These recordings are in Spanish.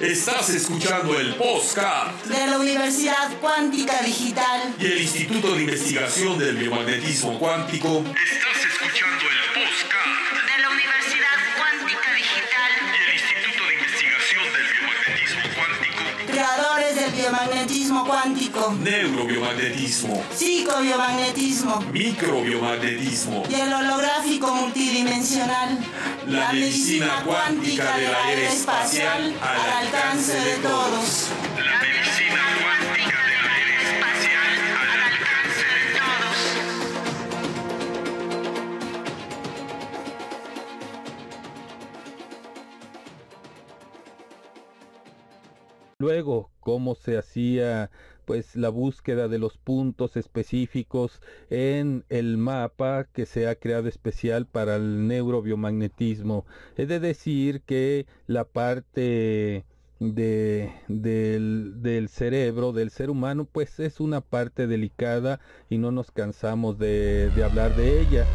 Estás escuchando el podcast de la Universidad Cuántica Digital y el Instituto de Investigación del Biomagnetismo Cuántico. Estás cuántico, Neurobiomagnetismo, psicobiomagnetismo microbiomagnetismo, y el holográfico multidimensional. La medicina cuántica de la era espacial al alcance de todos. Luego, cómo se hacía pues la búsqueda de los puntos específicos en el mapa que se ha creado especial para el neurobiomagnetismo. Es de decir que la parte de, del, cerebro, del ser humano, pues es una parte delicada y no nos cansamos de hablar de ella.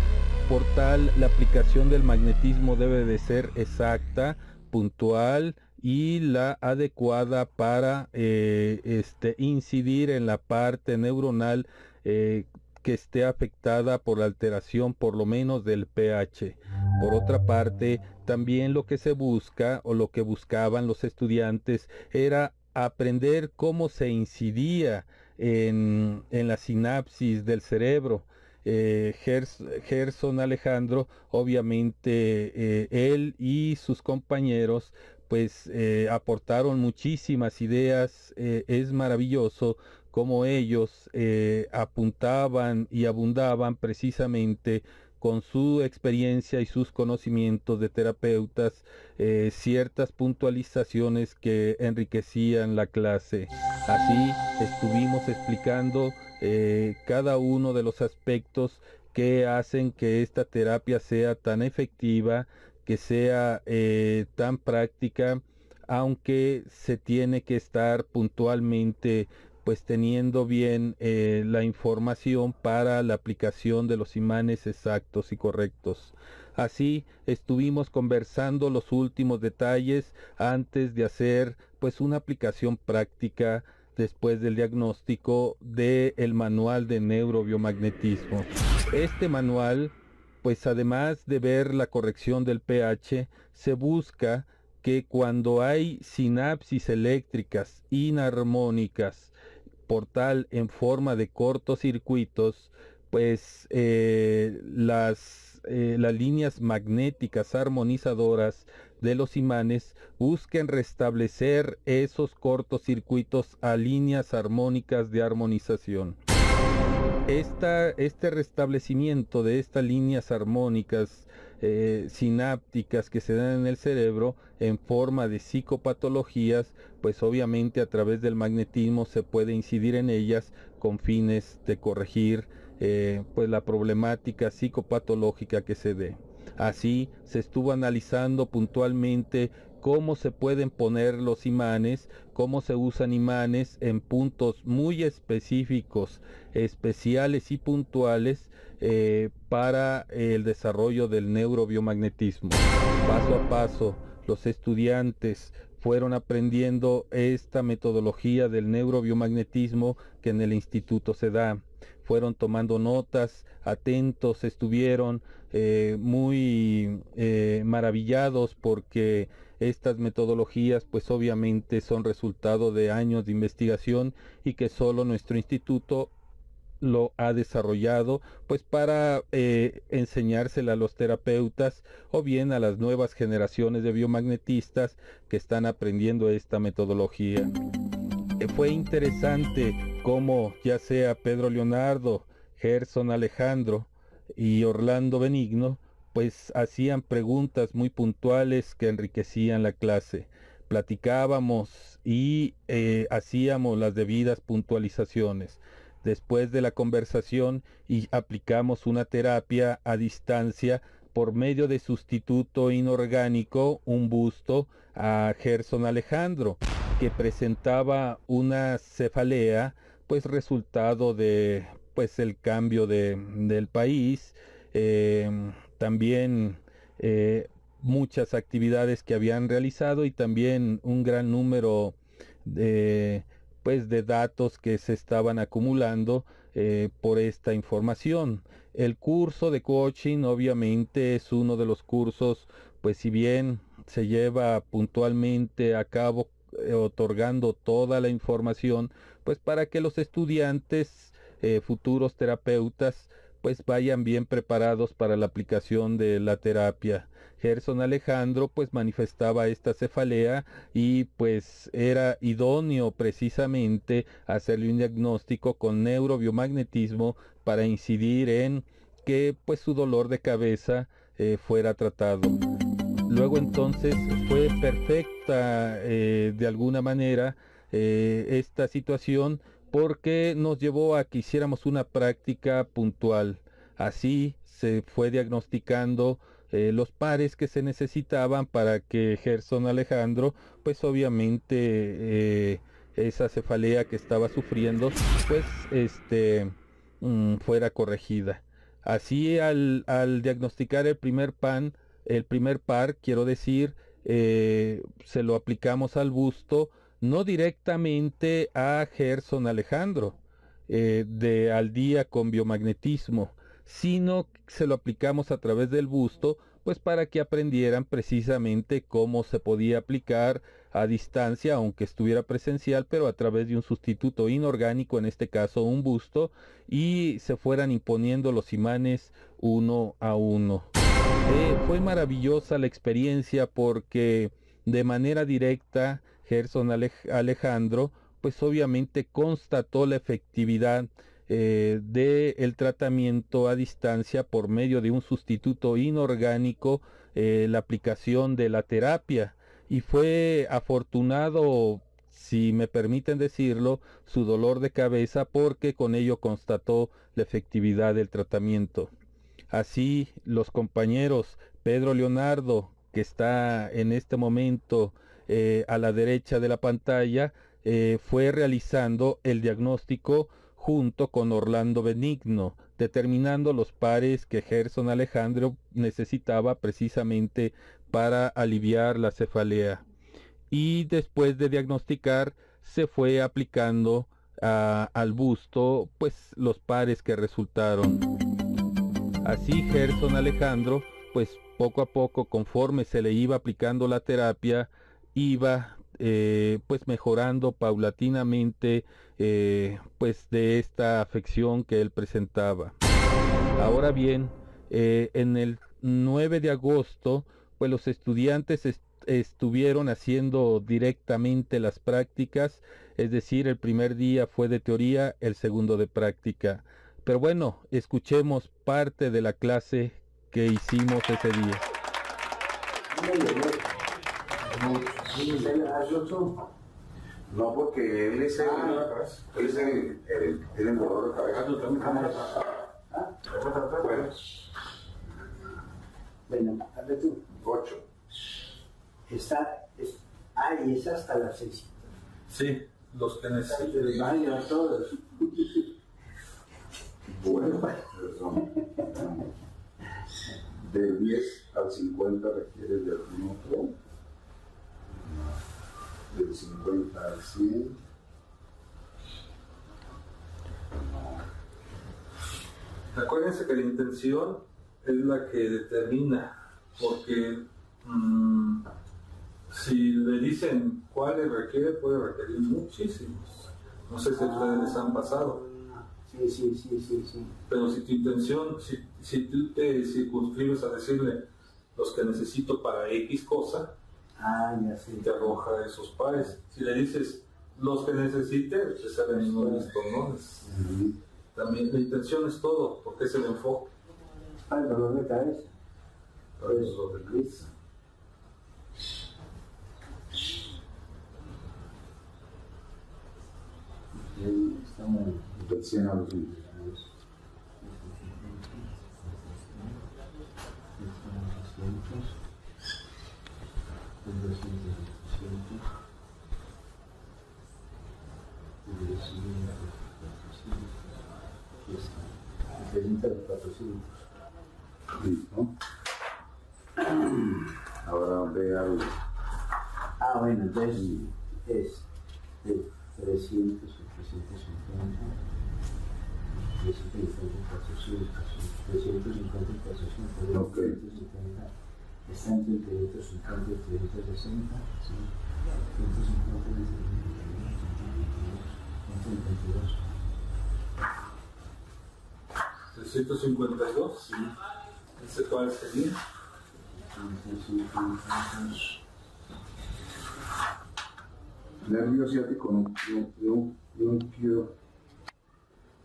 Por tal, la aplicación del magnetismo debe de ser exacta, puntual, y la adecuada para eh, este, incidir en la parte neuronal eh, que esté afectada por la alteración por lo menos del pH. Por otra parte, también lo que se busca o lo que buscaban los estudiantes era aprender cómo se incidía en, en la sinapsis del cerebro. Eh, Gers- Gerson Alejandro, obviamente él y sus compañeros pues eh, aportaron muchísimas ideas. eh, es maravilloso cómo ellos eh, apuntaban y abundaban precisamente con su experiencia y sus conocimientos de terapeutas, ciertas puntualizaciones que enriquecían la clase. Así estuvimos explicando cada uno de los aspectos que hacen que esta terapia sea tan efectiva, que sea eh, tan práctica, aunque se tiene que estar puntualmente pues teniendo bien eh, la información para la aplicación de los imanes exactos y correctos. Así estuvimos conversando los últimos detalles antes de hacer pues una aplicación práctica después del diagnóstico del el manual de neurobiomagnetismo. Este manual pues además de ver la corrección del pH, se busca que cuando hay sinapsis eléctricas inarmónicas por tal en forma de cortocircuitos, pues eh, las, eh, las líneas magnéticas armonizadoras de los imanes busquen restablecer esos cortocircuitos a líneas armónicas de armonización. Este restablecimiento de estas líneas armónicas eh, sinápticas que se dan en el cerebro en forma de psicopatologías, pues obviamente a través del magnetismo se puede incidir en ellas con fines de corregir eh, pues la problemática psicopatológica que se dé. Así se estuvo analizando puntualmente cómo se pueden poner los imanes, cómo se usan imanes en puntos muy específicos, especiales y puntuales eh, para el desarrollo del neurobiomagnetismo. Paso a paso, los estudiantes fueron aprendiendo esta metodología del neurobiomagnetismo que en el instituto se da. Fueron tomando notas, atentos, estuvieron eh, muy eh, maravillados porque estas metodologías pues obviamente son resultado de años de investigación y que solo nuestro instituto lo ha desarrollado pues para eh, a los terapeutas o bien a las nuevas generaciones de biomagnetistas que están aprendiendo esta metodología. Eh, fue interesante cómo ya sea Pedro Leonardo, Gerson Alejandro y Orlando Benigno pues hacían preguntas muy puntuales que enriquecían la clase. Platicábamos y eh, hacíamos las debidas puntualizaciones. Después de la conversación y aplicamos una terapia a distancia por medio de sustituto inorgánico, un busto a Gerson Alejandro, que presentaba una cefalea, pues resultado de pues el cambio de, del país, eh, también eh, muchas actividades que habían realizado y también un gran número de pues de datos que se estaban acumulando eh, por esta información. El curso de coaching obviamente es uno de los cursos, pues si bien se lleva puntualmente a cabo eh, otorgando toda la información, pues para que los estudiantes, futuros terapeutas, pues vayan bien preparados para la aplicación de la terapia. Gerson Alejandro pues manifestaba esta cefalea y pues era idóneo precisamente hacerle un diagnóstico con neurobiomagnetismo para incidir en que pues su dolor de cabeza eh, fuera tratado. Luego entonces fue perfecta eh, de alguna manera eh, esta situación porque nos llevó a que hiciéramos una práctica puntual. Así se fue diagnosticando eh, los pares que se necesitaban para que Gerson Alejandro, pues obviamente eh, esa cefalea que estaba sufriendo, pues este mm, fuera corregida. Así al, diagnosticar el primer pan, el primer par, quiero decir, eh, se lo aplicamos al busto, no directamente a Gerson Alejandro, de al día con biomagnetismo, sino se lo aplicamos a través del busto, pues para que aprendieran precisamente cómo se podía aplicar a distancia, aunque estuviera presencial, pero a través de un sustituto inorgánico, en este caso un busto, y se fueran imponiendo los imanes uno a uno. Eh, fue maravillosa la experiencia porque de manera directa Gerson Alejandro, pues obviamente constató la efectividad eh, del tratamiento a distancia por medio de un sustituto inorgánico, eh, la aplicación de la terapia. Y fue afortunado, si me permiten decirlo, su dolor de cabeza porque con ello constató la efectividad del tratamiento. Así los compañeros Pedro Leonardo, que está en este momento eh, a la derecha de la pantalla, eh, fue realizando el diagnóstico junto con Orlando Benigno, determinando los pares que Gerson Alejandro necesitaba precisamente para aliviar la cefalea. Y después de diagnosticar, se fue aplicando al busto pues los pares que resultaron. Así Gerson Alejandro, pues poco a poco, conforme se le iba aplicando la terapia, iba eh, pues mejorando paulatinamente eh, pues de esta afección que él presentaba. Ahora bien, eh, en el 9 de agosto, pues los estudiantes estuvieron haciendo directamente las prácticas, es decir, el primer día fue de teoría, el segundo de práctica. Pero bueno, escuchemos parte de la clase que hicimos ese día. No, porque él es el, él es el, el, tiene el dolor de cabeza. Bueno. Bueno, hazle tú. Ocho. Está, es, ah, y es hasta las seis. Sí, los que necesiten. Vaya a todos. Bueno, del 10 al 50 requiere de algún otro del 50 al 100. Acuérdense que la intención es la que determina, porque mmm, si le dicen cuáles requiere, puede requerir muchísimos. No sé si ustedes les han pasado. Sí, sí, sí, sí, sí. Pero si tu intención, si, si tú te circunscribes a decirle los que necesito para X cosa, Ah, ya sé. te arroja esos pares. Si le dices los que necesites, te sale mismo listo, ¿no? Es, También la intención es todo, porque es el enfoque. Para el dolor de cabeza. El dolor de cabeza. Estamos del 100 a los 20. de los 400. Listo. Ah, bueno, entonces es de 300 350, 350, 400, 350, 400, Ok. 370, está entre el 350 y el 360, sí. 150, 152. 352, sí. ¿Ese cuál sería? 152. Nervio ciático, no, no, no, no quiero.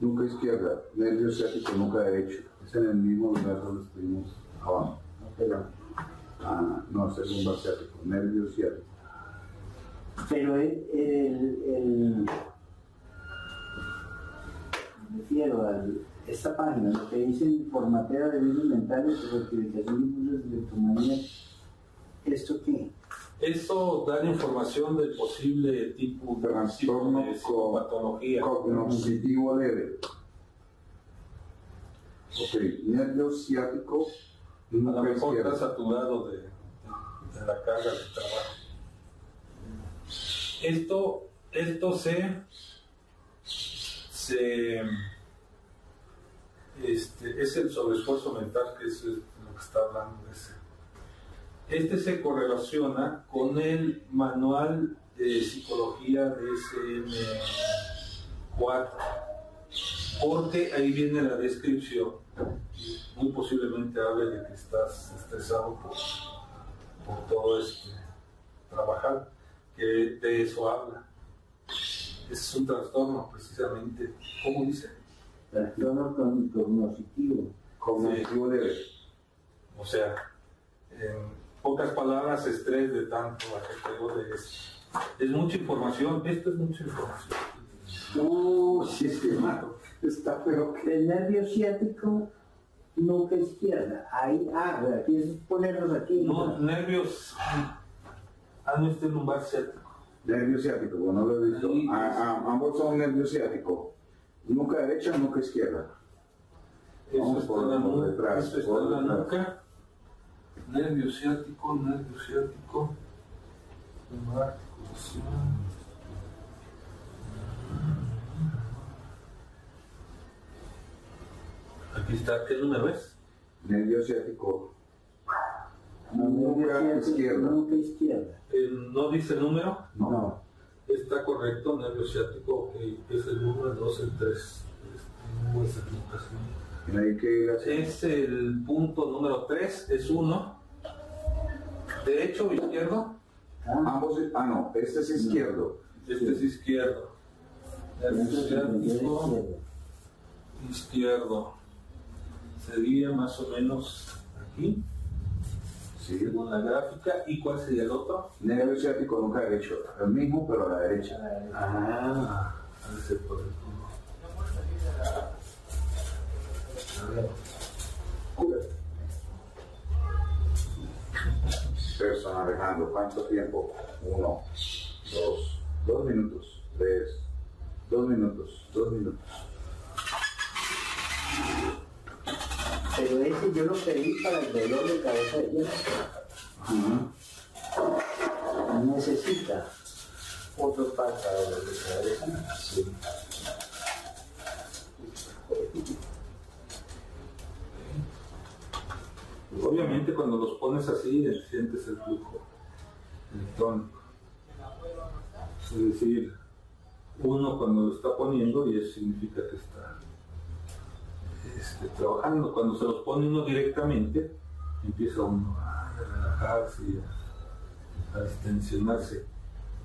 Nunca izquierda, nervio ciático, nunca derecho. Es en el mismo lugar donde estuvimos abajo. Ah, no, es el lumbar ciático, nervio ciático. pero el, el, el- me refiero a esta página, lo que dicen formatea de virus mentales, rectificación de impulsos de electromanía, ¿esto qué? Eso da información del posible tipo de Trastorno de psicopatología. Cognoscitivo leve. Ok, nervio ciático, A lo mejor está saturado de, de la carga de trabajo. Esto, esto se, se este, es el sobreesfuerzo mental que es lo que está hablando ese. Este se correlaciona con el manual de psicología DSM-4, porque ahí viene la descripción muy posiblemente hable de que estás estresado por, por todo este trabajar, que de eso habla. Es un trastorno precisamente, ¿cómo dice? Trastorno con- cognoscitivo. Cognitivo leve. O sea, en pocas palabras, estrés de tanto ajetreo de. Es mucha información, esto es mucha información. Uh, sí, sí, hermano. Está peor que. El nervio ciático, nuca izquierda. Ahí, ah, ¿verdad? quieres ponerlos aquí. No, nervios, ah, no este lumbar ciático. Nervio ciático, bueno, no lo he visto. Es- ah, ambos son nervio ciático. Nunca derecha, nunca izquierda. Eso Vamos está por- la por nuca, detrás, eso está por la detrás. nuca. Nervio ciático, nervio ciático. Lumbar, articulación. Aquí está, ¿qué número es? Nervio ciático. No, Nuca ciático, izquierda. nuca izquierda. Eh, ¿No dice número? No. Está correcto, nervio ciático, ok, es el 1, el 2, el 3. Este, no es el punto número 3, es 1. Derecho o izquierdo, Ah, Ambos, ah, no, este es izquierdo. este es izquierdo. Nervio ciático, izquierda. izquierdo. Sería más o menos aquí, según la gráfica. ¿Y cuál sería el otro? Nervio ciático, nunca derecho. El mismo, pero a la derecha. Ah. A ver. Persona Alejandro, ¿cuánto tiempo? Uno, dos, dos minutos, tres, dos minutos, dos minutos. Pero ese yo lo pedí para el dolor de cabeza de hierro. Necesita otro para el dolor de cabeza. Obviamente cuando los pones así sientes el flujo electrónico. Es decir, uno cuando lo está poniendo y eso significa que está este, trabajando. Cuando se los pone uno directamente, empieza uno a relajarse a, a distensionarse.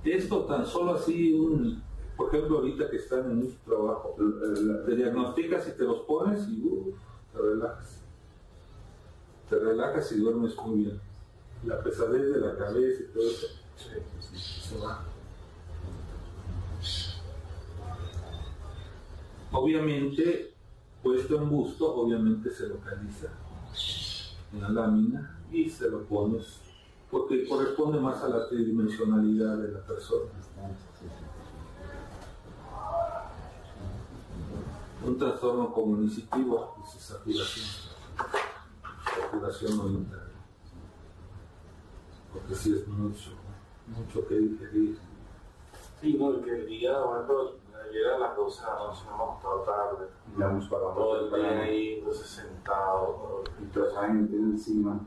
Esto tan solo así, un, por ejemplo, ahorita que están en mucho trabajo, te diagnosticas y te los pones y uf, te relajas te relajas y duermes muy bien. La pesadez de la cabeza y todo eso se va. Obviamente, puesto en busto, obviamente se localiza en la lámina y se lo pones porque corresponde más a la tridimensionalidad de la persona. Un trastorno cognitivo es saturación saturación oriental. Porque sí es mucho, mucho que digerir. Sí, no, que el día, por ejemplo, ayer a las 12 de la noche nos hemos estado tarde, Ya hemos parado todo el día ahí, entonces sentado, Y toda esa gente encima.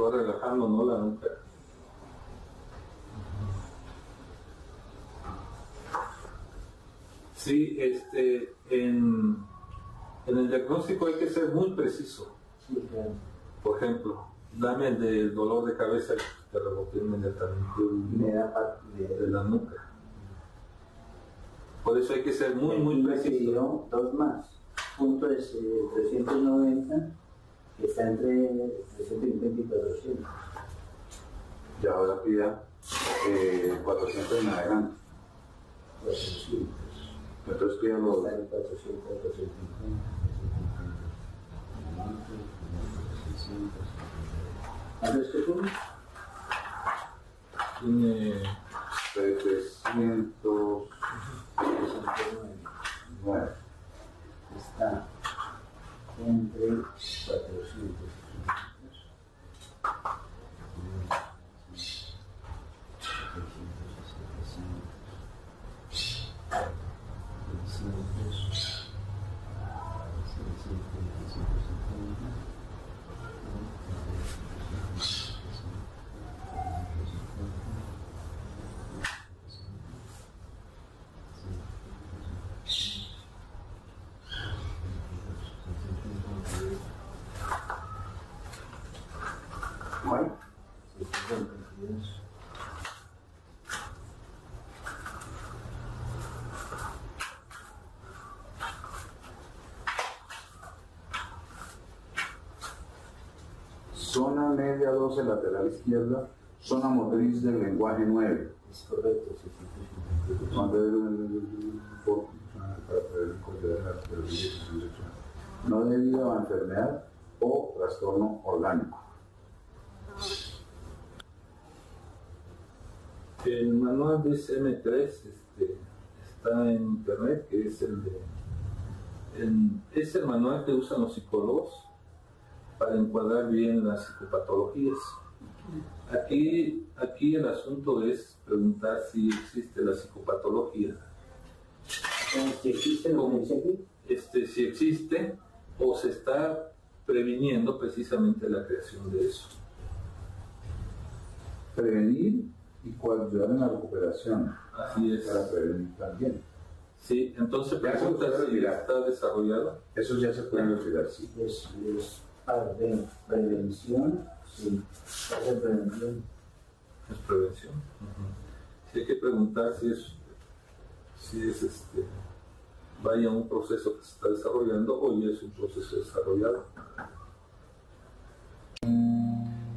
Va relajando, ¿no? La nuca. Sí, este, en, en el diagnóstico hay que ser muy preciso. Sí. Por ejemplo, dame el del dolor de cabeza y te reboté inmediatamente Me da de la nuca. Por eso hay que ser muy, muy preciso. dos más. Punto es eh, 390, que está entre 350 y 400. Ya ahora pida eh, 400 en adelante. 400. Entonces 400, 450, 450, 600. ¿Cuánto es que tiene? Tiene 309. 309. Está entre 400. Zona media 12 lateral izquierda, zona motriz del lenguaje 9. Es correcto, 650. Cuando era un poco para prevenir cualquier disfunción sexual. No debido a enfermedad o trastorno orgánico. El manual de SM3 este, está en internet, que es el de. en- es el manual que usan los psicólogos para encuadrar bien las psicopatologías. Aquí, aquí el asunto es preguntar si existe la psicopatología, Si existe dice aquí, este, si existe o se está previniendo precisamente la creación de eso. Prevenir y coayudar en la recuperación Así es. para prevenir también. Sí, entonces pregunta se puede si retirar. está desarrollado. Eso ya se puede retirar, sí. es, es prevención, sí, prevención. Es prevención. Sí hay que preguntar si es, si es este, vaya un proceso que se está desarrollando o ya es un proceso desarrollado.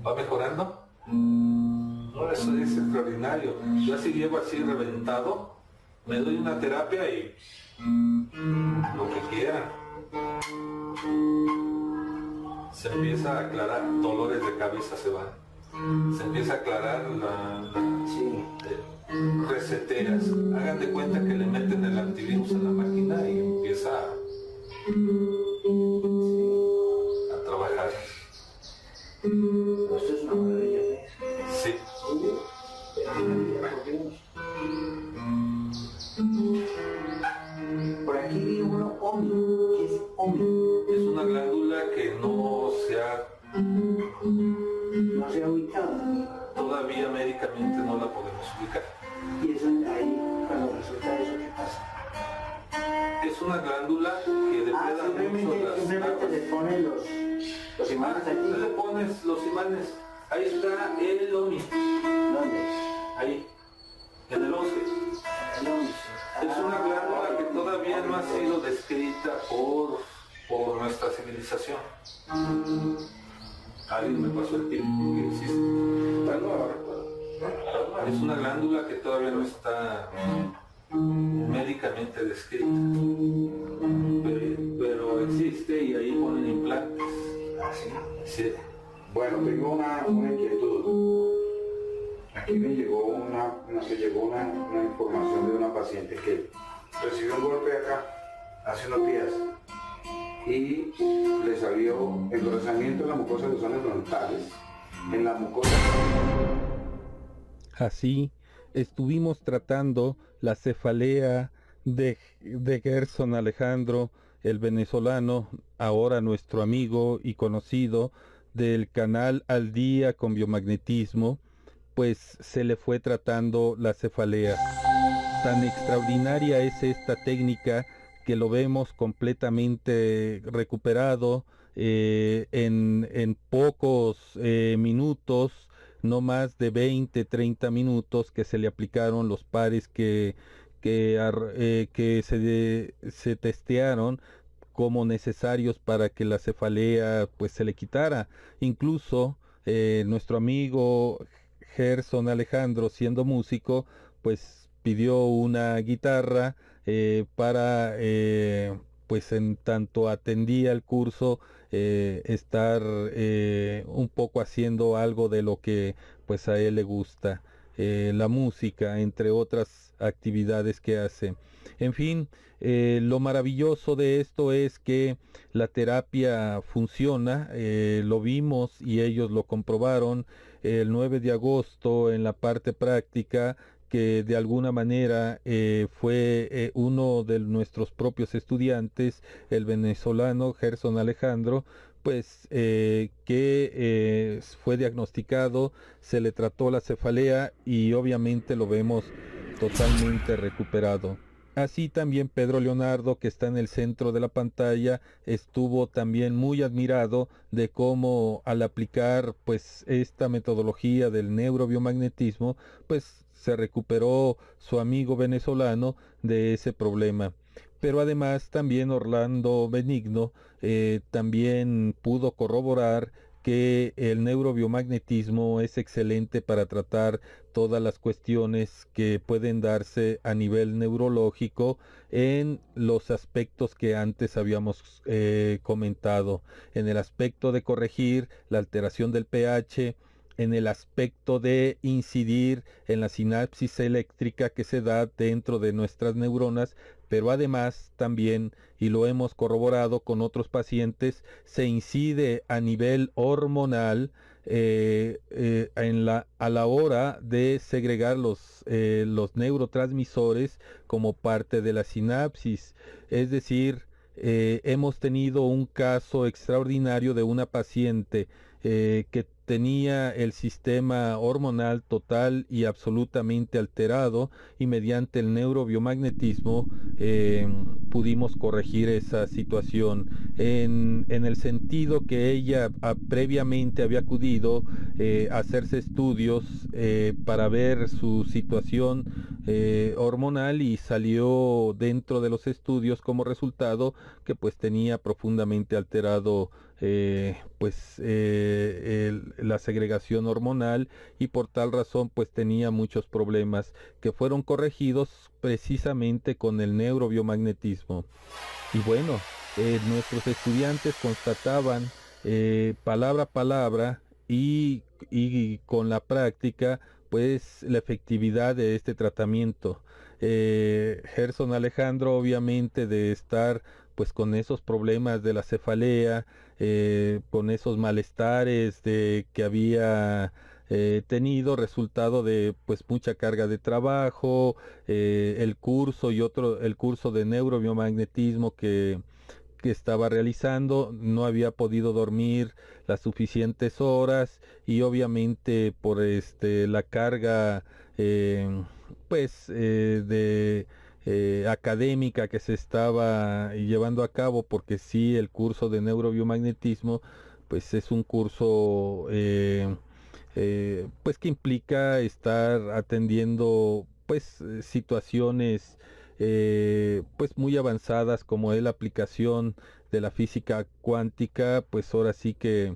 ¿Va mejorando? No, eso es extraordinario. Yo así llego así reventado, me doy una terapia y lo que quiera. Se empieza a aclarar, dolores de cabeza se van. Se empieza a aclarar la, la- Sí, eh, reseteras. Hagan de cuenta que le meten el antivirus a la máquina y empieza a, a trabajar. Ahí está el OMI. ¿Dónde? Ahí. En el 11. El. Es una Ah, glándula que todavía no ha sido descrita por, por nuestra civilización. Alguien me pasó el tiempo que existe. Es una glándula que todavía no está médicamente descrita. Pero, pero existe y ahí ponen implantes. Sí. Bueno, tengo una, una inquietud. Aquí me llegó una, llegó una, una información de una paciente que recibió un golpe acá hace unos días y le salió engrosamiento en la mucosa de los zonas frontales, en la mucosa. Así estuvimos tratando la cefalea de, de Gerson Alejandro, el venezolano, ahora nuestro amigo y conocido del canal Al Día con Biomagnetismo, pues se le fue tratando la cefalea. Tan extraordinaria es esta técnica que lo vemos completamente recuperado eh, en, en, pocos eh, minutos, no más de 20, 30 minutos que se le aplicaron los pares que, que, eh, que se, se testearon como necesarios para que la cefalea pues se le quitara. Incluso nuestro amigo Gerson Alejandro, siendo músico, pues pidió una guitarra eh, para, eh, pues en tanto atendía el curso, eh, estar un poco haciendo algo de lo que pues a él le gusta, la música, entre otras actividades que hace. En fin, lo maravilloso de esto es que la terapia funciona, lo vimos y ellos lo comprobaron el 9 de agosto en la parte práctica que de alguna manera eh, fue eh, uno de nuestros propios estudiantes, el venezolano Gerson Alejandro, pues eh, que fue diagnosticado, se le trató la cefalea y obviamente lo vemos totalmente recuperado. Así también Pedro Leonardo, que está en el centro de la pantalla, estuvo también muy admirado de cómo al aplicar pues esta metodología del neurobiomagnetismo, pues se recuperó su amigo venezolano de ese problema. Pero además también Orlando Benigno eh, también pudo corroborar que el neurobiomagnetismo es excelente para tratar todas las cuestiones que pueden darse a nivel neurológico en los aspectos que antes habíamos eh, comentado, en el aspecto de corregir la alteración del pH, en el aspecto de incidir en la sinapsis eléctrica que se da dentro de nuestras neuronas, pero además también, y lo hemos corroborado con otros pacientes, se incide a nivel hormonal eh, eh, en la, a la hora de segregar los, eh, los neurotransmisores como parte de la sinapsis. Es decir, hemos tenido un caso extraordinario de una paciente que tenía el sistema hormonal total y absolutamente alterado y mediante el neurobiomagnetismo eh, pudimos corregir esa situación. En, el sentido que ella ah, previamente había acudido eh, a hacerse estudios eh, para ver su situación hormonal y salió dentro de los estudios como resultado que pues tenía profundamente alterado eh, pues eh, la segregación hormonal y por tal razón pues tenía muchos problemas que fueron corregidos precisamente con el neurobiomagnetismo. Y bueno eh, nuestros estudiantes constataban palabra a palabra y, y, con la práctica pues la efectividad de este tratamiento. Gerson Alejandro obviamente de estar pues con esos problemas de la cefalea, eh, con esos malestares de que había eh, tenido resultado de pues mucha carga de trabajo, eh, el curso y otro, el curso de neurobiomagnetismo que, que estaba realizando, no había podido dormir las suficientes horas y obviamente por este la carga pues de eh, académica que se estaba llevando a cabo, porque sí, el curso de neurobiomagnetismo, pues es un curso eh, eh, pues que implica estar atendiendo pues situaciones pues muy avanzadas como es la aplicación de la física cuántica, pues ahora sí que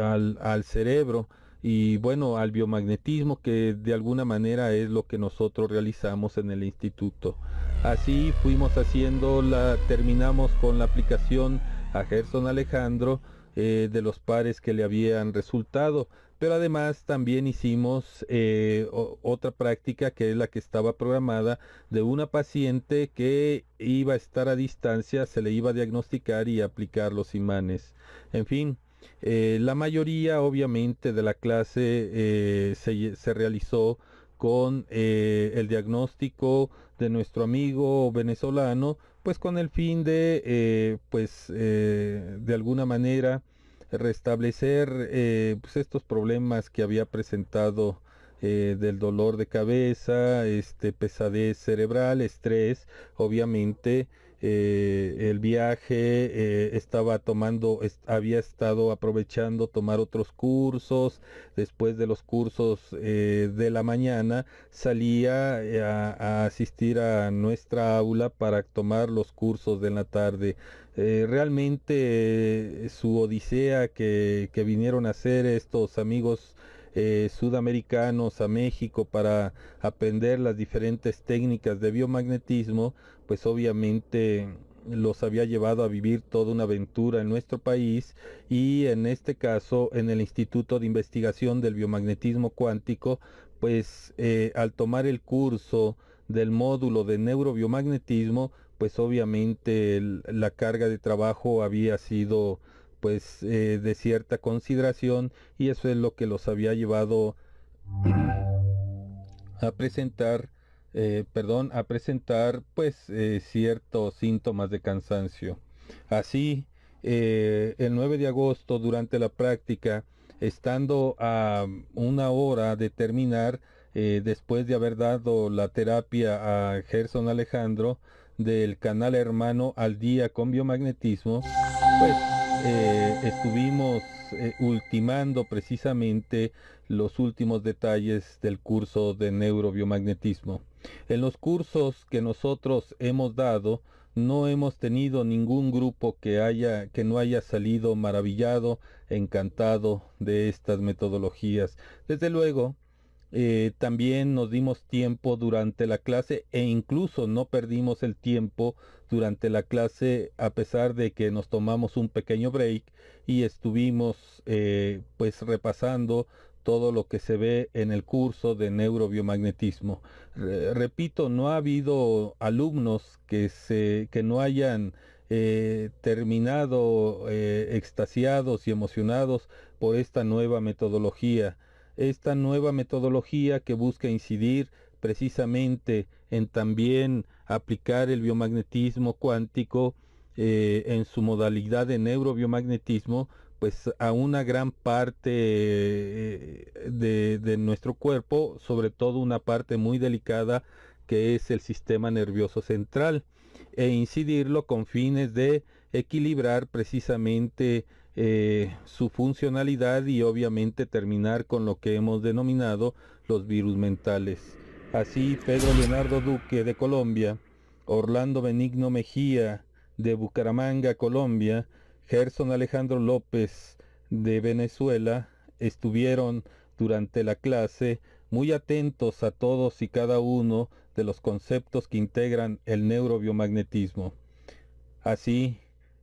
al, al cerebro y bueno, al biomagnetismo que de alguna manera es lo que nosotros realizamos en el instituto. Así fuimos haciendo la, terminamos con la aplicación a Gerson Alejandro eh, de los pares que le habían resultado, pero además también hicimos eh, otra práctica que es la que estaba programada de una paciente que iba a estar a distancia, se le iba a diagnosticar y aplicar los imanes. En fin, eh, la mayoría obviamente de la clase eh, se, realizó con el diagnóstico de nuestro amigo venezolano, pues con el fin de, pues, de alguna manera, restablecer eh, pues estos problemas que había presentado eh, del dolor de cabeza, este pesadez cerebral, estrés, obviamente eh, el viaje estaba tomando, había estado aprovechando tomar otros cursos, después de los cursos de la mañana salía a, asistir a nuestra aula para tomar los cursos de la tarde. Eh, realmente eh, su odisea que, vinieron a hacer estos amigos eh, sudamericanos a México para aprender las diferentes técnicas de biomagnetismo, pues obviamente los había llevado a vivir toda una aventura en nuestro país y en este caso en el Instituto de Investigación del Biomagnetismo Cuántico, pues al tomar el curso del módulo de neurobiomagnetismo, pues obviamente la carga de trabajo había sido pues eh, de cierta consideración y eso es lo que los había llevado a presentar eh, perdón a presentar pues eh, ciertos síntomas de cansancio así el 9 de agosto durante la práctica estando a una hora de terminar después de haber dado la terapia a Gerson Alejandro del canal hermano al día con biomagnetismo, pues eh, estuvimos eh, ultimando precisamente los últimos detalles del curso de neurobiomagnetismo. En los cursos que nosotros hemos dado, no hemos tenido ningún grupo que haya que no haya salido maravillado, encantado de estas metodologías. Desde luego, eh, también nos dimos tiempo durante la clase e incluso no perdimos el tiempo durante la clase a pesar de que nos tomamos un pequeño break y estuvimos eh, pues repasando todo lo que se ve en el curso de neurobiomagnetismo. repito, no ha habido alumnos que, se, que no hayan eh, terminado extasiados y emocionados por esta nueva metodología esta nueva metodología que busca incidir precisamente en también aplicar el biomagnetismo cuántico eh, en su modalidad de neurobiomagnetismo pues a una gran parte eh, de, nuestro cuerpo, sobre todo una parte muy delicada que es el sistema nervioso central, e incidirlo con fines de equilibrar precisamente eh, su funcionalidad y obviamente terminar con lo que hemos denominado los virus mentales. Así, Pedro Leonardo Duque de Colombia, Orlando Benigno Mejía de Bucaramanga, Colombia, Gerson Alejandro López de Venezuela, estuvieron durante la clase muy atentos a todos y cada uno de los conceptos que integran el neurobiomagnetismo. Así,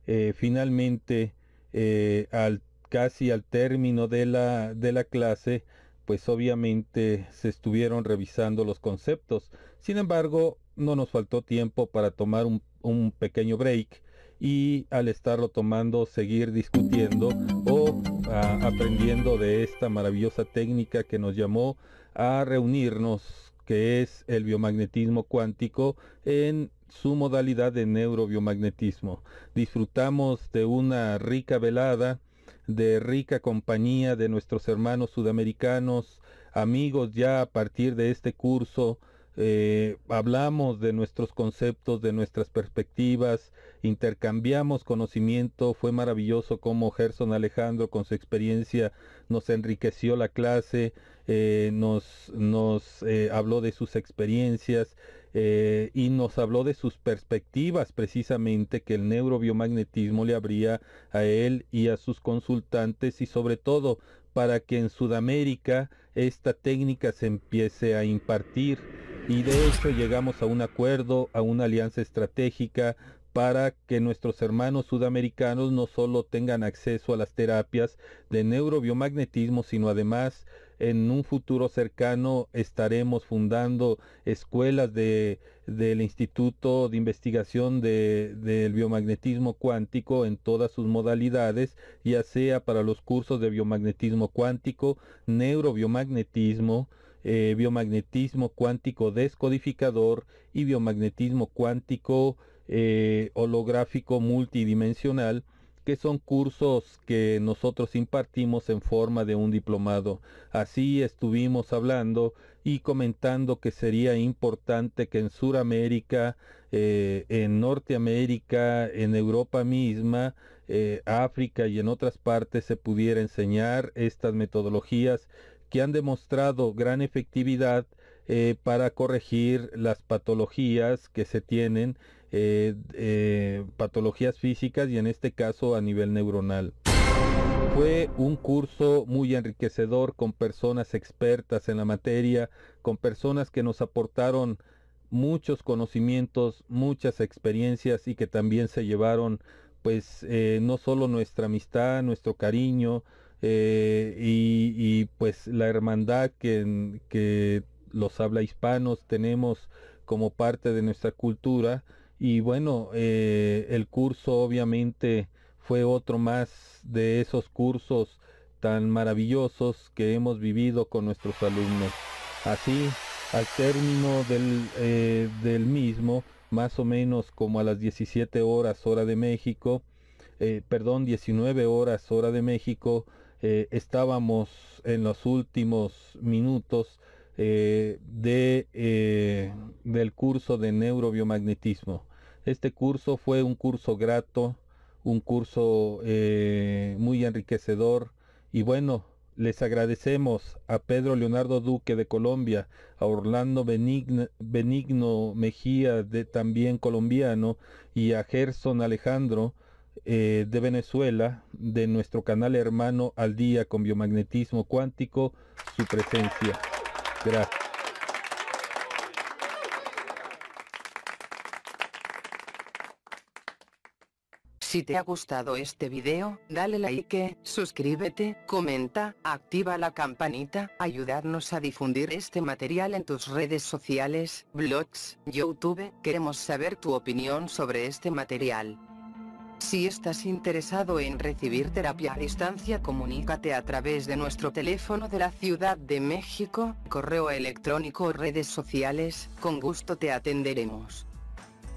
eh, finalmente, eh, al, casi al término de la, de la clase, pues obviamente se estuvieron revisando los conceptos. Sin embargo, no nos faltó tiempo para tomar un, un pequeño break y al estarlo tomando seguir discutiendo o aprendiendo de esta maravillosa técnica que nos llamó a reunirnos que es el biomagnetismo cuántico en su modalidad de neurobiomagnetismo. Disfrutamos de una rica velada, de rica compañía de nuestros hermanos sudamericanos, amigos ya a partir de este curso, eh, hablamos de nuestros conceptos, de nuestras perspectivas, intercambiamos conocimiento, fue maravilloso como Gerson Alejandro con su experiencia nos enriqueció la clase, eh, nos, nos eh, habló de sus experiencias, eh, y nos habló de sus perspectivas precisamente que el neurobiomagnetismo le abría a él y a sus consultantes y sobre todo para que en Sudamérica esta técnica se empiece a impartir y de hecho llegamos a un acuerdo, a una alianza estratégica para que nuestros hermanos sudamericanos no solo tengan acceso a las terapias de neurobiomagnetismo, sino además en un futuro cercano estaremos fundando escuelas de, del Instituto de Investigación de, del Biomagnetismo Cuántico en todas sus modalidades, ya sea para los cursos de biomagnetismo cuántico, neurobiomagnetismo, eh, biomagnetismo cuántico descodificador y biomagnetismo cuántico eh, holográfico multidimensional, que son cursos que nosotros impartimos en forma de un diplomado. Así estuvimos hablando y comentando que sería importante que en Sudamérica, eh, en Norteamérica, en Europa misma, África y en otras partes se pudiera enseñar estas metodologías que han demostrado gran efectividad eh, para corregir las patologías que se tienen eh, eh, patologías físicas y en este caso a nivel neuronal. Fue un curso muy enriquecedor con personas expertas en la materia, con personas que nos aportaron muchos conocimientos, muchas experiencias y que también se llevaron pues no solo nuestra amistad, nuestro cariño y, y, pues la hermandad que, que los habla hispanos tenemos como parte de nuestra cultura, y bueno, eh, el curso obviamente fue otro más de esos cursos tan maravillosos que hemos vivido con nuestros alumnos. Así, al término del, eh, del mismo, más o menos como a las 17 horas hora de México, eh, perdón, 19 horas hora de México, estábamos en los últimos minutos de, del curso de neurobiomagnetismo. Este curso fue un curso grato, un curso eh, muy enriquecedor y bueno, les agradecemos a Pedro Leonardo Duque de Colombia, a Orlando Benigno, Mejía de también colombiano y a Gerson Alejandro eh, de Venezuela de nuestro canal hermano Al Día con Biomagnetismo Cuántico su presencia. Gracias. Si te ha gustado este video, dale like, suscríbete, comenta, activa la campanita, ayudarnos a difundir este material en tus redes sociales, blogs, YouTube, queremos saber tu opinión sobre este material. Si estás interesado en recibir terapia a distancia, comunícate a través de nuestro teléfono de la Ciudad de México, correo electrónico o redes sociales, con gusto te atenderemos.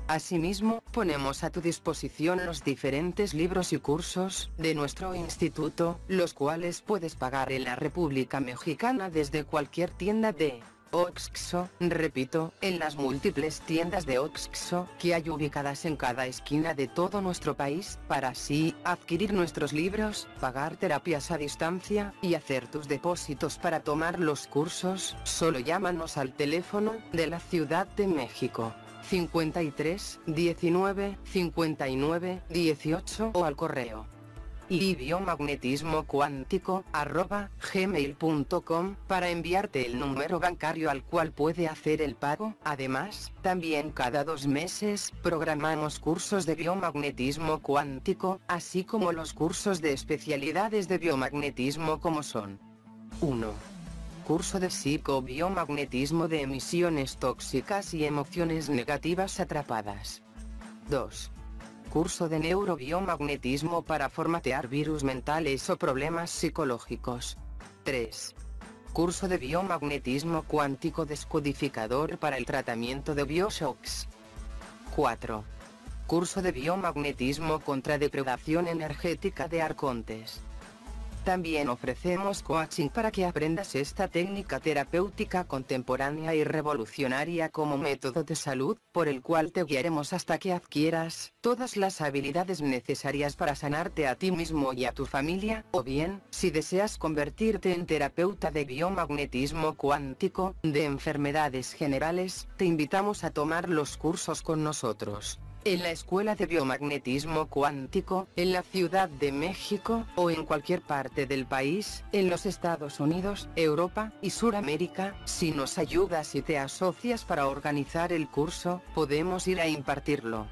Asimismo, ponemos a tu disposición los diferentes libros y cursos de nuestro instituto, los cuales puedes pagar en la República Mexicana desde cualquier tienda de Oxxo, repito, en las múltiples tiendas de Oxxo que hay ubicadas en cada esquina de todo nuestro país, para así adquirir nuestros libros, pagar terapias a distancia y hacer tus depósitos para tomar los cursos, solo llámanos al teléfono de la Ciudad de México. 53 19 59 18 o al correo y biomagnetismo cuántico arroba gmail.com para enviarte el número bancario al cual puede hacer el pago. Además, también cada dos meses programamos cursos de biomagnetismo cuántico, así como los cursos de especialidades de biomagnetismo como son 1 curso de psicobiomagnetismo de emisiones tóxicas y emociones negativas atrapadas. 2. Curso de neurobiomagnetismo para formatear virus mentales o problemas psicológicos. 3. Curso de biomagnetismo cuántico descodificador para el tratamiento de bioshocks. 4. Curso de biomagnetismo contra depredación energética de arcontes. También ofrecemos coaching para que aprendas esta técnica terapéutica contemporánea y revolucionaria como método de salud, por el cual te guiaremos hasta que adquieras todas las habilidades necesarias para sanarte a ti mismo y a tu familia, o bien, si deseas convertirte en terapeuta de biomagnetismo cuántico, de enfermedades generales, te invitamos a tomar los cursos con nosotros en la Escuela de Biomagnetismo Cuántico, en la Ciudad de México, o en cualquier parte del país, en los Estados Unidos, Europa y Suramérica, si nos ayudas y te asocias para organizar el curso, podemos ir a impartirlo.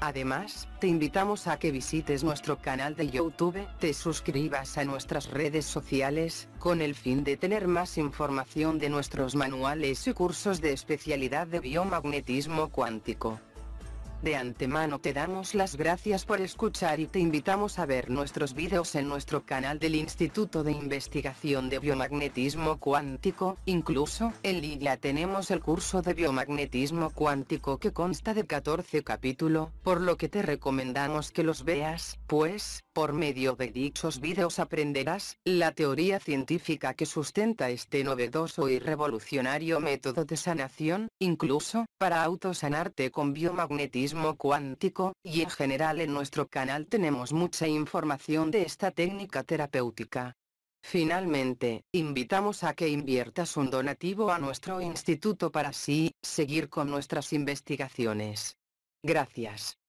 Además, te invitamos a que visites nuestro canal de YouTube, te suscribas a nuestras redes sociales, con el fin de tener más información de nuestros manuales y cursos de especialidad de biomagnetismo cuántico. De antemano te damos las gracias por escuchar y te invitamos a ver nuestros vídeos en nuestro canal del Instituto de Investigación de Biomagnetismo Cuántico, incluso, en línea tenemos el curso de biomagnetismo cuántico que consta de 14 capítulos, por lo que te recomendamos que los veas, pues, por medio de dichos vídeos aprenderás, la teoría científica que sustenta este novedoso y revolucionario método de sanación, incluso, para autosanarte con biomagnetismo cuántico, y en general en nuestro canal tenemos mucha información de esta técnica terapéutica. Finalmente, invitamos a que inviertas un donativo a nuestro instituto para así, seguir con nuestras investigaciones. Gracias.